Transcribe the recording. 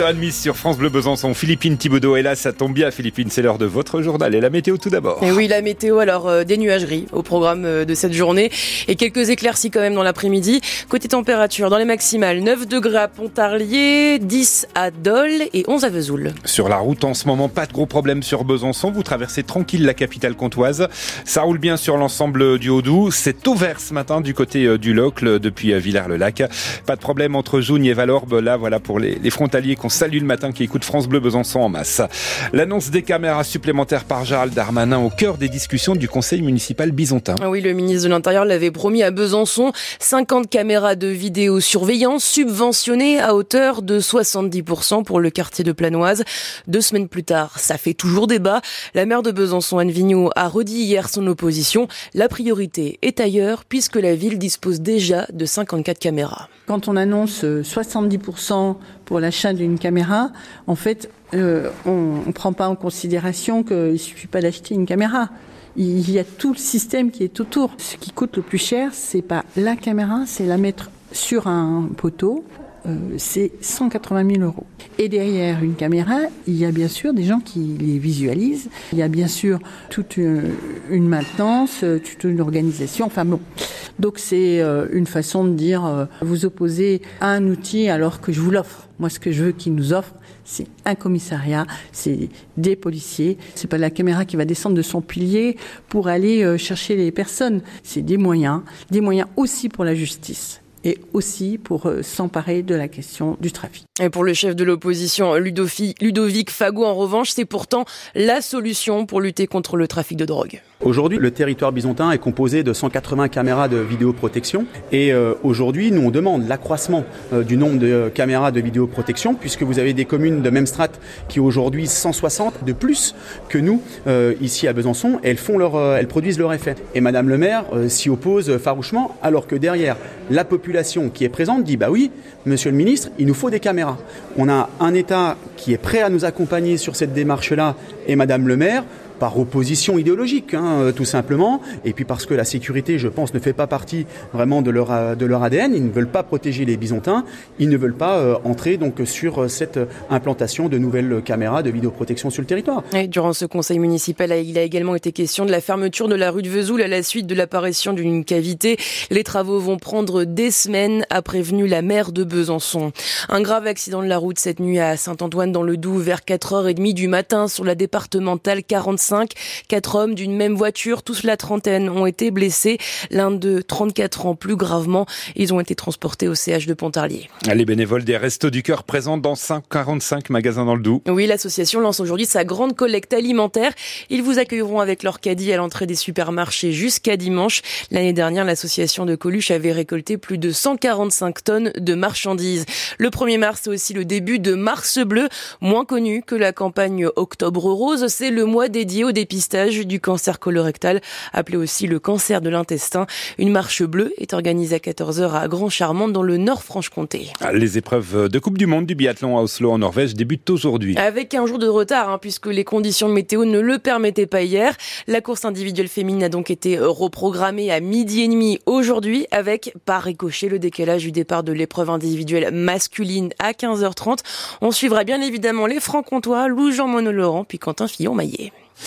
h sur France Bleu Besançon. Philippine Thibaudot est là, ça tombe bien Philippine, c'est l'heure de votre journal et la météo tout d'abord. Et oui, la météo, alors euh, des nuageries au programme euh, de cette journée et quelques éclaircies quand même dans l'après-midi. Côté température, dans les maximales, 9 degrés à Pontarlier, 10 à Dole et 11 à Vesoul. Sur la route en ce moment, pas de gros problèmes sur Besançon, vous traversez tranquille la capitale comtoise. Ça roule bien sur l'ensemble du Haut-Doubs, c'est ouvert ce matin du côté euh, du Locle depuis Villars-le-Lac. Pas de problème entre Joune et Valorbe, là voilà pour les, les frontaliers Salut le matin qui écoute France Bleu Besançon en masse. L'annonce des caméras supplémentaires par Gérald Darmanin au cœur des discussions du conseil municipal bisontin. Ah oui, le ministre de l'Intérieur l'avait promis à Besançon. 50 caméras de vidéosurveillance subventionnées à hauteur de 70% pour le quartier de Planoise. Deux semaines plus tard, ça fait toujours débat. La maire de Besançon, Anne Vigneault, a redit hier son opposition. La priorité est ailleurs puisque la ville dispose déjà de 54 caméras. Quand on annonce 70% pour l'achat d'une caméra, en fait, euh, on ne prend pas en considération qu'il ne suffit pas d'acheter une caméra. Il y a tout le système qui est autour. Ce qui coûte le plus cher, c'est pas la caméra, c'est la mettre sur un poteau, c'est 180 000 euros. Et derrière une caméra, il y a bien sûr des gens qui les visualisent. Il y a bien sûr toute une, une maintenance, toute une organisation. Enfin bon. Donc c'est euh, une façon de dire euh, vous opposez à un outil alors que je vous l'offre. Moi, ce que je veux qu'il nous offre, c'est un commissariat, c'est des policiers. C'est pas la caméra qui va descendre de son pilier pour aller chercher les personnes. C'est des moyens, des moyens aussi pour la justice et aussi pour euh, s'emparer de la question du trafic. Et pour le chef de l'opposition, Ludovic Fago, en revanche, c'est pourtant la solution pour lutter contre le trafic de drogue. Aujourd'hui, le territoire bisontin est composé de 180 caméras de vidéoprotection. Et euh, aujourd'hui, nous, on demande l'accroissement euh, du nombre de caméras de vidéoprotection, puisque vous avez des communes de même strate qui aujourd'hui 160 de plus que nous, ici à Besançon. Elles, font leur, elles produisent leur effet. Et Madame le maire s'y oppose farouchement, alors que derrière, la population qui est présente dit bah oui, monsieur le ministre, il nous faut des caméras. On a un État qui est prêt à nous accompagner sur cette démarche-là et madame le maire par opposition idéologique, hein, euh, tout simplement, et puis parce que la sécurité, je pense, ne fait pas partie vraiment de leur, euh, de leur ADN. Ils ne veulent pas protéger les bisontins, ils ne veulent pas euh, entrer donc sur cette implantation de nouvelles caméras de vidéoprotection sur le territoire. Et durant ce conseil municipal, il a également été question de la fermeture de la rue de Vesoul à la suite de l'apparition d'une cavité. Les travaux vont prendre des semaines, a prévenu la maire de Besançon. Un grave accident de la route cette nuit à Saint-Antoine dans le Doubs vers 4h30 du matin sur la départementale 45 Quatre hommes d'une même voiture, tous la trentaine, ont été blessés. L'un de 34 ans plus gravement. Ils ont été transportés au CH de Pontarlier. Les bénévoles des Restos du Cœur présents dans 45 magasins dans le Doubs. Oui, l'association lance aujourd'hui sa grande collecte alimentaire. Ils vous accueilleront avec leur caddie à l'entrée des supermarchés jusqu'à dimanche. L'année dernière, l'association de Coluche avait récolté plus de 145 tonnes de marchandises. Le 1er mars, c'est aussi le début de Mars Bleu, moins connu que la campagne Octobre Rose. C'est le mois dédié au dépistage du cancer colorectal, appelé aussi le cancer de l'intestin. Une marche bleue est organisée à 14h à Grand Charmant dans le Nord-Franche-Comté. Ah, les épreuves de Coupe du Monde du biathlon à Oslo en Norvège débutent aujourd'hui. Avec un jour de retard, hein, puisque les conditions météo ne le permettaient pas hier. La course individuelle féminine a donc été reprogrammée à midi et demi aujourd'hui avec, par ricochet, le décalage du départ de l'épreuve individuelle masculine à 15h30. On suivra bien évidemment les francs-comtois, Lou Jean Monod-Laurent puis Quentin Fillon-Maillet.